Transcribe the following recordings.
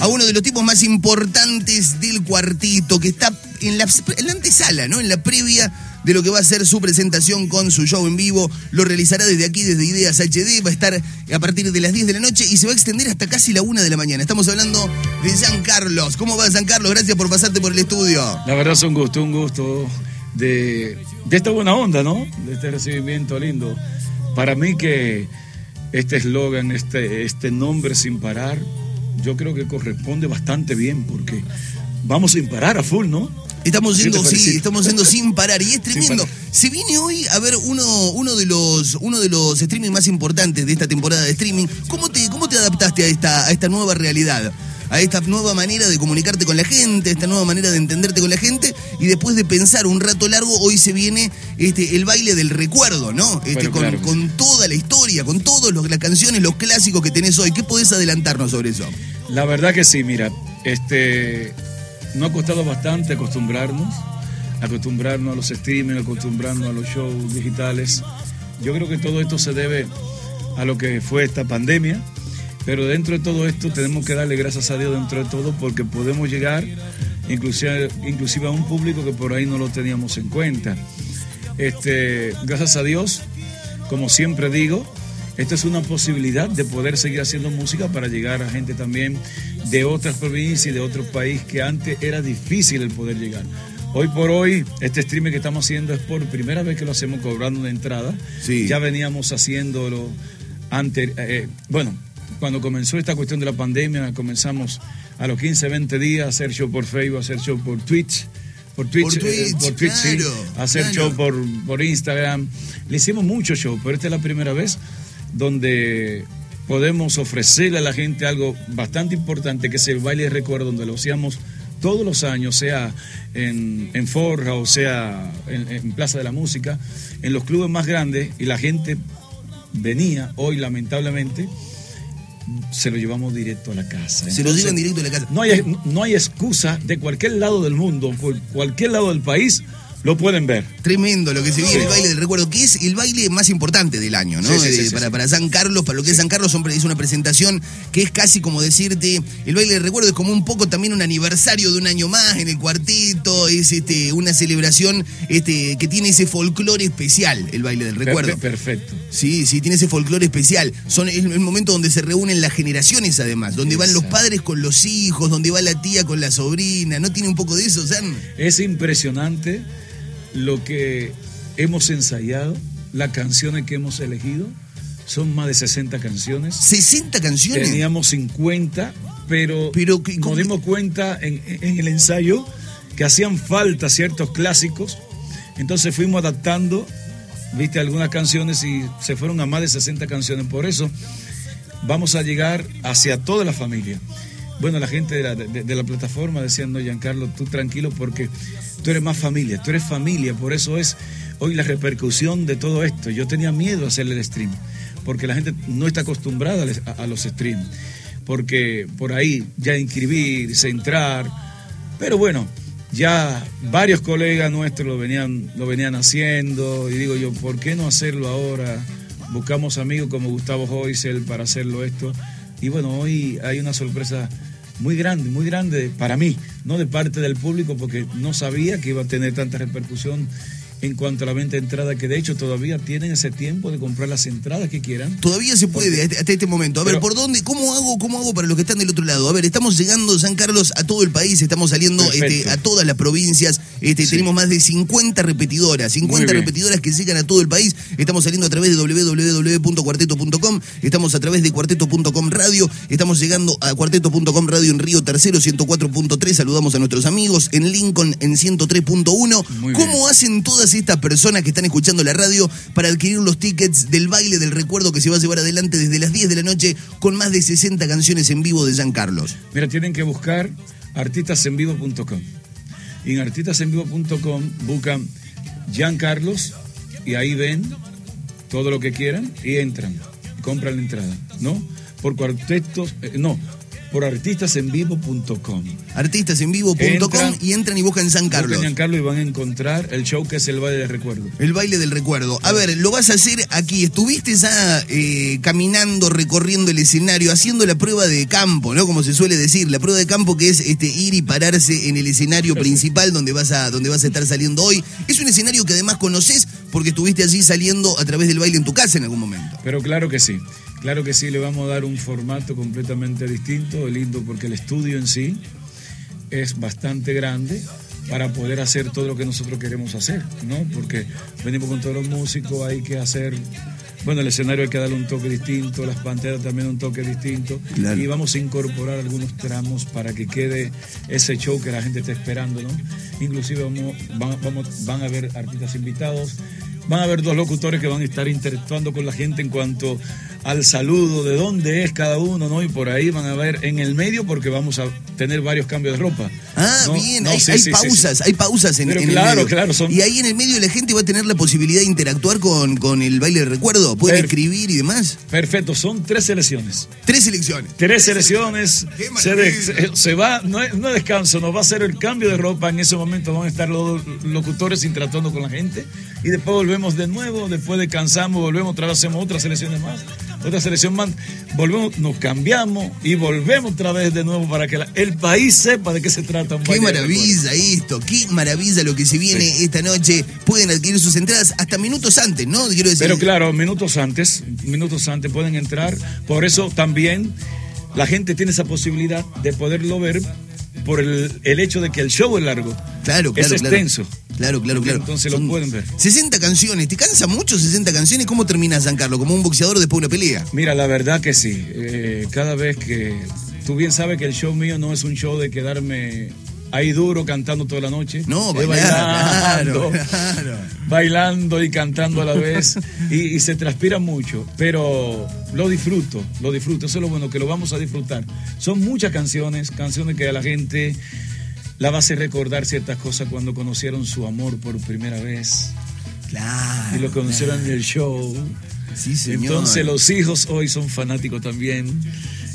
a uno de los tipos más importantes del cuartito, que está en la, antesala, ¿no? En la previa de lo que va a ser su presentación con su show en vivo. Lo realizará desde aquí, desde Ideas HD. Va a estar a partir de las 10 de la noche y se va a extender hasta casi la 1 de la mañana. Estamos hablando de San Carlos. ¿Cómo va San Carlos? Gracias por pasarte por el estudio. La verdad es un gusto, un gusto de, de esta buena onda, ¿no? De este recibimiento lindo. Para mí que este eslogan, este, este nombre sin parar, yo creo que corresponde bastante bien porque vamos sin parar a full, ¿no? Estamos yendo, sí, estamos yendo sin parar. Y es tremendo. Se viene hoy a ver uno, uno de los uno de los streaming más importantes de esta temporada de streaming. ¿Cómo te, cómo te adaptaste a esta, a esta nueva realidad? A esta nueva manera de comunicarte con la gente, a esta nueva manera de entenderte con la gente, y después de pensar un rato largo, hoy se viene este, el baile del recuerdo, ¿no? Este, con, con, toda la historia, con todas las canciones, los clásicos que tenés hoy. ¿Qué podés adelantarnos sobre eso? La verdad que sí, mira, este no ha costado bastante acostumbrarnos, acostumbrarnos a los streaming, acostumbrarnos a los shows digitales. Yo creo que todo esto se debe a lo que fue esta pandemia, pero dentro de todo esto tenemos que darle gracias a Dios dentro de todo porque podemos llegar inclusive, inclusive a un público que por ahí no lo teníamos en cuenta. Este, gracias a Dios, como siempre digo, esta es una posibilidad de poder seguir haciendo música para llegar a gente también de otras provincias y de otros países que antes era difícil el poder llegar. Hoy por hoy, este streaming que estamos haciendo es por primera vez que lo hacemos cobrando una entrada. Sí. Ya veníamos haciéndolo antes, eh, bueno, cuando comenzó esta cuestión de la pandemia, comenzamos a los 15, 20 días a hacer show por Facebook, a hacer show por Twitch por Twitch, por eh, Twitch, sí, hacer show por, por Instagram. Le hicimos mucho show, pero esta es la primera vez donde podemos ofrecerle a la gente algo bastante importante, que es el baile de recuerdo, donde lo hacíamos todos los años, sea en, Forja o sea en, Plaza de la Música, en los clubes más grandes, y la gente venía, hoy lamentablemente, se lo llevamos directo a la casa. se lo llevan directo a la casa. No hay, no hay excusa de cualquier lado del mundo, por cualquier lado del país, lo pueden ver. Tremendo lo que se vive el baile del recuerdo, que es el baile más importante del año, ¿no? para, para, San Carlos, para lo que es San Carlos, es una presentación que es casi como decirte, el baile del recuerdo es como un poco también un aniversario de un año más en el cuartito, es este, una celebración este, que tiene ese folclore especial, el baile del recuerdo. Perfecto. Sí, sí, tiene ese folclore especial. Son el, momento donde se reúnen las generaciones además, donde van los padres con los hijos, donde va la tía con la sobrina, ¿no tiene un poco de eso, San? Es impresionante lo que hemos ensayado, las canciones que hemos elegido. Son más de 60 canciones. ¿60 canciones? Teníamos 50, pero, pero nos dimos cuenta en, el ensayo que hacían falta ciertos clásicos. Entonces fuimos adaptando, viste, algunas canciones y se fueron a más de 60 canciones. Por eso vamos a llegar hacia toda la familia. Bueno, la gente de la, de la plataforma decían, no, Giancarlo, tú tranquilo porque tú eres más familia, tú eres familia, por eso es hoy la repercusión de todo esto. Yo tenía miedo a hacer el stream, porque la gente no está acostumbrada a, los streams, porque por ahí ya inscribirse, entrar, pero bueno, ya varios colegas nuestros lo venían, lo venían haciendo y digo yo, ¿por qué no hacerlo ahora? Buscamos amigos como Gustavo Hoysel para hacerlo esto. Y bueno, hoy hay una sorpresa muy grande, muy grande para mí, no de parte del público, porque no sabía que iba a tener tanta repercusión en cuanto a la venta de entrada, que de hecho todavía tienen ese tiempo de comprar las entradas que quieran. Todavía se puede hasta este momento. A ver, ¿por dónde? ¿Cómo hago? ¿Cómo hago para los que están del otro lado? A ver, estamos llegando, San Carlos, a todo el país, estamos saliendo este, a todas las provincias. Este, Tenemos más de 50 repetidoras, 50 repetidoras que llegan a todo el país. Estamos saliendo a través de www.cuarteto.com, estamos a través de cuarteto.com radio, estamos llegando a cuarteto.com radio en Río Tercero 104.3. Saludamos a nuestros amigos en Lincoln en 103.1. ¿Cómo hacen todas estas personas que están escuchando la radio para adquirir los tickets del baile del recuerdo que se va a llevar adelante desde las 10 de la noche con más de 60 canciones en vivo de Jean Carlos? Mira, tienen que buscar artistasenvivo.com. Y en artistasenvivo.com buscan Jean Carlos y ahí ven todo lo que quieran y entran compran la entrada, ¿no? Por cuartetos, eh, no, por artistasenvivo.com. Artistasenvivo.com y entran y buscan San Carlos. Buscan San Carlos y van a encontrar el show que es el baile del recuerdo. El baile del recuerdo. A ver, lo vas a hacer aquí. Estuviste ya eh, caminando, recorriendo el escenario, haciendo la prueba de campo, ¿no? Como se suele decir, la prueba de campo que es este ir y pararse en el escenario principal donde vas a donde vas a estar saliendo hoy. Es un escenario que además conoces porque estuviste allí saliendo a través del baile en tu casa en algún momento. Pero claro que sí. Claro que sí, le vamos a dar un formato completamente distinto, lindo porque el estudio en sí es bastante grande para poder hacer todo lo que nosotros queremos hacer, ¿no? Porque venimos con todos los músicos, hay que hacer, bueno, el escenario hay que darle un toque distinto, las pantallas también un toque distinto, y vamos a incorporar algunos tramos para que quede ese show que la gente está esperando, ¿no? Inclusive vamos, van, vamos, van a haber artistas invitados, van a haber dos locutores que van a estar interactuando con la gente en cuanto al saludo, de dónde es cada uno, ¿no? Y por ahí van a ver en el medio porque vamos a tener varios cambios de ropa. Ah, bien, hay, pausas, hay pausas en, el claro, Claro, Y ahí en el medio la gente va a tener la posibilidad de interactuar con, con el baile de recuerdo, pueden escribir y demás. Perfecto, son tres selecciones. Tres selecciones. Tres selecciones. Se, se, va, no es, no descanso, nos va a hacer el cambio de ropa. En ese momento van a estar los locutores interactuando con la gente. Y después volvemos de nuevo, después descansamos, volvemos, otra vez hacemos otras selecciones más otra selección más, volvemos, nos cambiamos y volvemos otra vez de nuevo para que el país sepa de qué se trata. qué maravilla esto, qué maravilla lo que se viene esta noche. Pueden adquirir sus entradas hasta minutos antes, ¿no? Quiero decir. Pero claro, minutos antes, minutos antes pueden entrar. Por eso también la gente tiene esa posibilidad de poderlo ver por el, hecho de que el show es largo. Claro, claro. Es extenso. Claro, claro, claro. Entonces lo pueden ver. 60 canciones. ¿Te cansa mucho 60 canciones? ¿Cómo termina San Carlos? ¿Como un boxeador después de una pelea? Mira, la verdad que sí. Eh, cada vez que. Tú bien sabes que el show mío no es un show de quedarme ahí duro cantando toda la noche. No, bailando, bailando y cantando a la vez. y, se transpira mucho, pero lo disfruto, lo disfruto. Eso es lo bueno, que lo vamos a disfrutar. Son muchas canciones, canciones que a la gente la va a hacer recordar ciertas cosas cuando conocieron su amor por primera vez. Claro. Y lo conocieron en el show. Sí, señor. Entonces los hijos hoy son fanáticos también.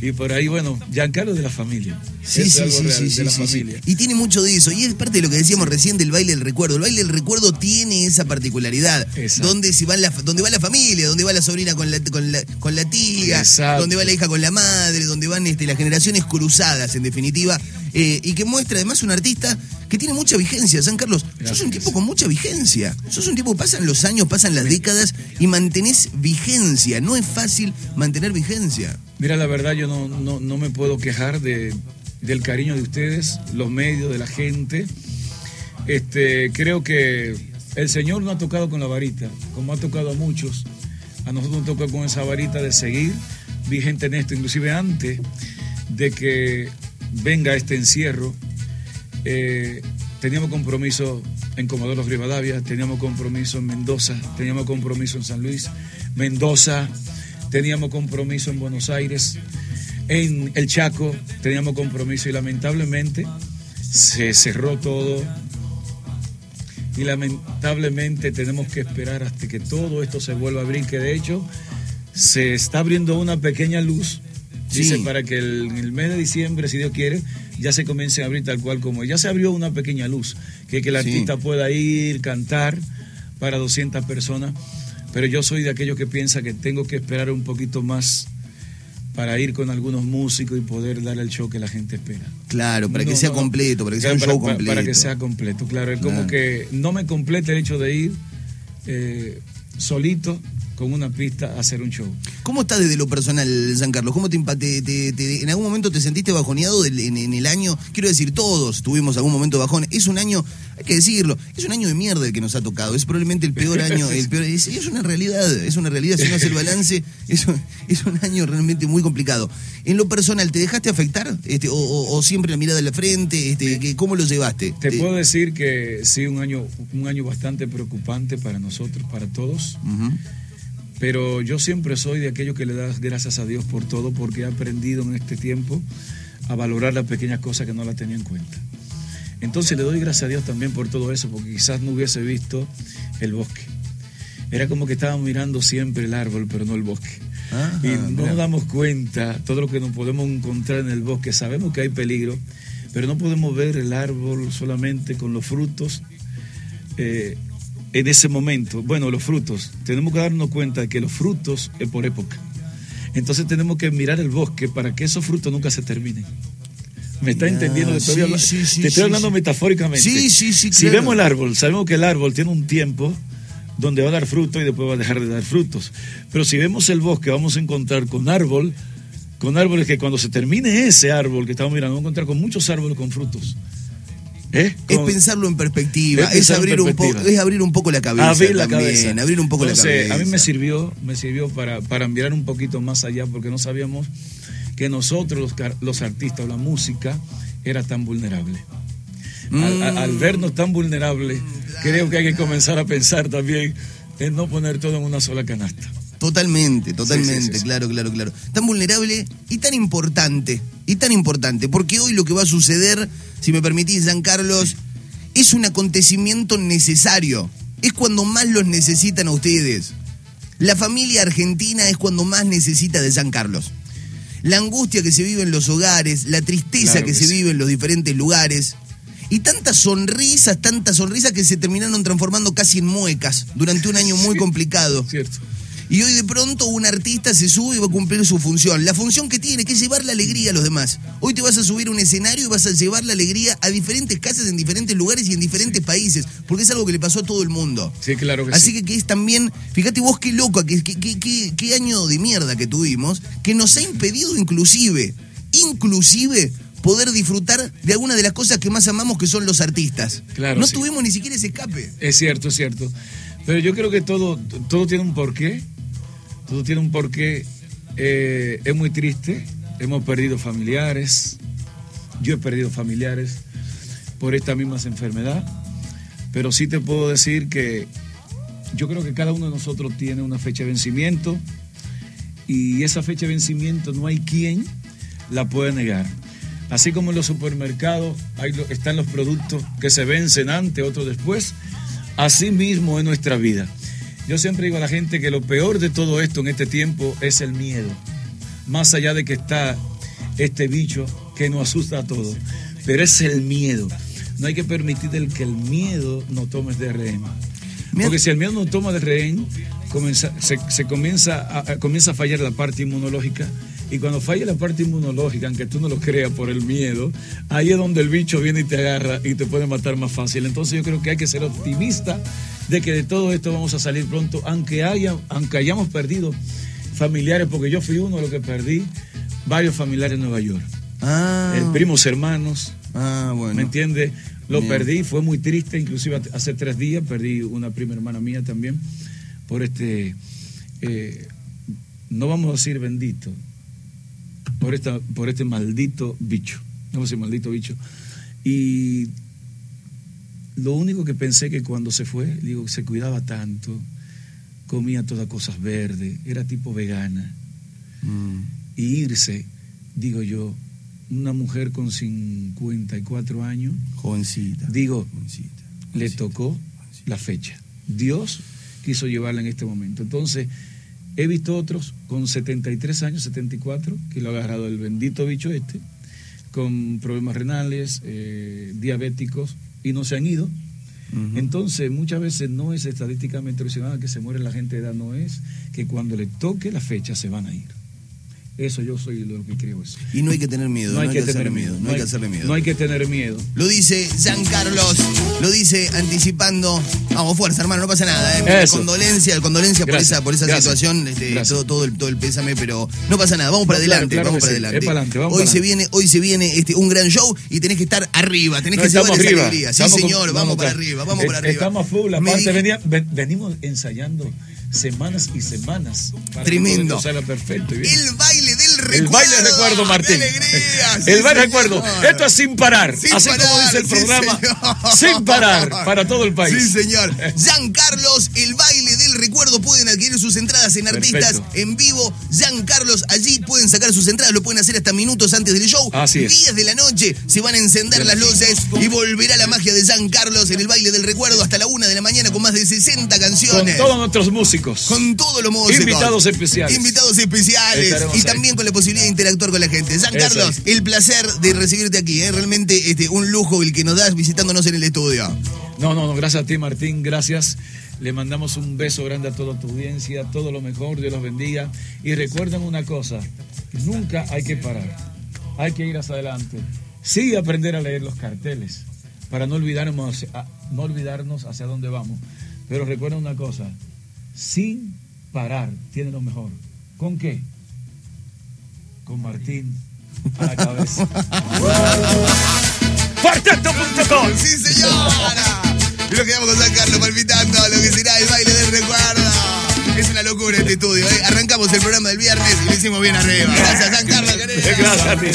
Y por ahí, bueno, Giancarlo de la familia. Sí, sí, sí, sí, sí, Y tiene mucho de eso. Y es parte de lo que decíamos recién del baile del recuerdo. El baile del recuerdo tiene esa particularidad. Donde, si va la, donde va la familia, donde va la sobrina con la, con la, con la tía, donde va la hija con la madre, donde van este, las generaciones cruzadas, en definitiva. Eh, y que muestra además un artista que tiene mucha vigencia. San Carlos, sos un tipo con mucha vigencia. Sos un tipo que pasan los años, pasan las décadas y mantenés vigencia. No es fácil mantener vigencia. Mira, la verdad yo no, no, me puedo quejar de, del cariño de ustedes, los medios, de la gente. Este, creo que el Señor no ha tocado con la varita, como ha tocado a muchos. A nosotros nos toca con esa varita de seguir vigente en esto, inclusive antes de que venga este encierro. Eh, teníamos compromiso en Comodoro Rivadavia, teníamos compromiso en Mendoza, teníamos compromiso en San Luis, Mendoza, teníamos compromiso en Buenos Aires, en el Chaco teníamos compromiso y lamentablemente se cerró todo y lamentablemente tenemos que esperar hasta que todo esto se vuelva a abrir, que de hecho se está abriendo una pequeña luz, dice, para que el, en el mes de diciembre, si Dios quiere, ya se comience a abrir tal cual como ya se abrió una pequeña luz, que, que el artista pueda ir, cantar para 200 personas pero yo soy de aquellos que piensa que tengo que esperar un poquito más para ir con algunos músicos y poder dar el show que la gente espera. Claro, para que sea completo, para que sea un show completo. Para que sea completo, claro. Es como que no me complete el hecho de ir eh, solito con una pista a hacer un show. ¿Cómo está desde lo personal, San Carlos? ¿Cómo te, te, en algún momento te sentiste bajoneado en, el año? Quiero decir, todos tuvimos algún momento bajón. Es un año, hay que decirlo, es un año de mierda el que nos ha tocado. Es probablemente el peor año. El peor, es, una realidad, es una realidad. Si no hace el balance, es un, es un año realmente muy complicado. En lo personal, ¿te dejaste afectar? Este, o, siempre la mirada de la frente? Este, ¿Cómo lo llevaste? Te, puedo decir que sí, un año, un año bastante preocupante para nosotros, para todos. Pero yo siempre soy de aquellos que le das gracias a Dios por todo, porque he aprendido en este tiempo a valorar las pequeñas cosas que no las tenía en cuenta. Entonces le doy gracias a Dios también por todo eso, porque quizás no hubiese visto el bosque. Era como que estaba mirando siempre el árbol, pero no el bosque. y no nos damos cuenta todo lo que nos podemos encontrar en el bosque. Sabemos que hay peligro, pero no podemos ver el árbol solamente con los frutos eh, en ese momento. Bueno, los frutos, tenemos que darnos cuenta de que los frutos es por época. Entonces tenemos que mirar el bosque para que esos frutos nunca se terminen. ¿Me está entendiendo? Te estoy, hablando, te estoy hablando metafóricamente. Sí, sí, sí. Si vemos el árbol, sabemos que el árbol tiene un tiempo donde va a dar fruto y después va a dejar de dar frutos. Pero si vemos el bosque, vamos a encontrar con árbol, con árboles que cuando se termine ese árbol que estamos mirando, vamos a encontrar con muchos árboles con frutos. ¿Eh? Es pensarlo en perspectiva, es, abrir un poco, es abrir un poco la cabeza. Abrir la cabeza. Abrir un poco la cabeza. A mí me sirvió, me sirvió para, para mirar un poquito más allá, porque no sabíamos que nosotros, los, los artistas, la música, era tan vulnerable. Al, mm. vernos tan vulnerables, creo que hay que comenzar a pensar también en no poner todo en una sola canasta. Totalmente, totalmente, claro, claro, claro. Tan vulnerable y tan importante, y tan importante, porque hoy lo que va a suceder, si me permitís, San Carlos, es un acontecimiento necesario. Es cuando más los necesitan a ustedes. La familia argentina es cuando más necesita de San Carlos. La angustia que se vive en los hogares, la tristeza que, se vive en los diferentes lugares, y tantas sonrisas, tantas sonrisas que se terminaron transformando casi en muecas durante un año muy complicado. Cierto. Y hoy de pronto un artista se sube y va a cumplir su función. La función que tiene, que es llevar la alegría a los demás. Hoy te vas a subir a un escenario y vas a llevar la alegría a diferentes casas en diferentes lugares y en diferentes países. Porque es algo que le pasó a todo el mundo. Sí, claro que Así que, que es también, fíjate vos qué loco, qué, qué, qué año de mierda que tuvimos, que nos ha impedido inclusive, inclusive poder disfrutar de alguna de las cosas que más amamos, que son los artistas. Claro, no tuvimos ni siquiera ese escape. Es cierto, es cierto. Pero yo creo que todo, todo tiene un porqué. Todo tiene un porqué. Eh, es muy triste. Hemos perdido familiares. Yo he perdido familiares por esta misma enfermedad. Pero sí te puedo decir que yo creo que cada uno de nosotros tiene una fecha de vencimiento y esa fecha de vencimiento no hay quien la pueda negar. Así como en los supermercados están los productos que se vencen antes, otros después, así mismo en nuestra vida. Yo siempre digo a la gente que lo peor de todo esto en este tiempo es el miedo. Más allá de que está este bicho que nos asusta a todos, pero es el miedo. No hay que permitir que el miedo nos tome de rehén. Porque si el miedo nos toma de rehén, se, comienza, comienza a fallar la parte inmunológica y cuando falla la parte inmunológica, aunque tú no lo creas por el miedo, ahí es donde el bicho viene y te agarra y te puede matar más fácil. Entonces yo creo que hay que ser optimista de que de todo esto vamos a salir pronto, aunque, haya, aunque hayamos perdido familiares, porque yo fui uno de los que perdí varios familiares en Nueva York. Ah. Primos hermanos. Ah, bueno. ¿Me entiendes? Lo perdí, fue muy triste, inclusive hace tres días perdí una prima hermana mía también por este, eh, no vamos a decir bendito, por, esta, por este maldito bicho. No ese maldito bicho. Y lo único que pensé que cuando se fue, digo, se cuidaba tanto, comía todas cosas verdes, era tipo vegana. Mm. Y irse, digo yo, una mujer con 54 años, jovencita, digo, le tocó la fecha. Dios quiso llevarla en este momento. Entonces, He visto otros con 73 años, 74, que lo ha agarrado el bendito bicho este, con problemas renales, eh, diabéticos, y no se han ido. Entonces, muchas veces no es estadísticamente relacionada que se muere la gente de edad, no es que cuando le toque la fecha se van a ir. Eso yo soy lo que creo eso. Y no hay que tener miedo. No hay, que, tener miedo. No hay, que hacerle miedo. No hay que tener miedo. Lo dice San Carlos, lo dice anticipando. Vamos, fuerza, hermano, no pasa nada. ¿eh? Condolencia, condolencia por esa, por esa situación, este, todo, todo, el, todo el pésame, pero no pasa nada. Vamos para adelante, vamos para adelante. hoy se viene, hoy se viene este, un gran show y tenés que estar arriba, tenés que llevar esa alegría. Sí, señor, vamos, para arriba, vamos para arriba. Estamos full, aparte venimos ensayando semanas y semanas. Tremendo. perfecto. El baile recuerdo. El baile recuerdo, Martín. el baile recuerdo. Esto es sin parar. así como dice el programa. sin parar para todo el país. Sí, señor. Carlos, el recuerdo pueden adquirir sus entradas en Artistas en vivo. Jean Carlos, allí pueden sacar sus entradas, lo pueden hacer hasta minutos antes del show. Así es. 10 de la noche se van a encender las luces y volverá la magia de Jean Carlos en el baile del recuerdo hasta la una de la mañana con más de 60 canciones. Con todos nuestros músicos. Con todos los músicos. Invitados especiales. Invitados especiales. y también con la posibilidad de interactuar con la gente. Jean Carlos, el placer de recibirte aquí. ¿eh? Realmente este, un lujo el que nos das visitándonos en el estudio. No, no, no, gracias a ti Martín, gracias. Le mandamos un beso grande a toda tu audiencia, todo lo mejor, Dios los bendiga. Y recuerden una cosa, nunca hay que parar, hay que ir hacia adelante. Sí aprender a leer los carteles para no olvidarnos, no olvidarnos hacia dónde vamos. Pero recuerden una cosa, sin parar, tiene lo mejor. ¿Con qué? Con Martín a la cabeza. ¡Cuarteto.com! ¡Sí, señora! Y nos quedamos con San Carlos lo que será el baile del recuerdo. Es una locura este estudio, ¿eh? Arrancamos el programa del viernes y lo hicimos bien arriba. Gracias, San Carlos, querido. Gracias a ti.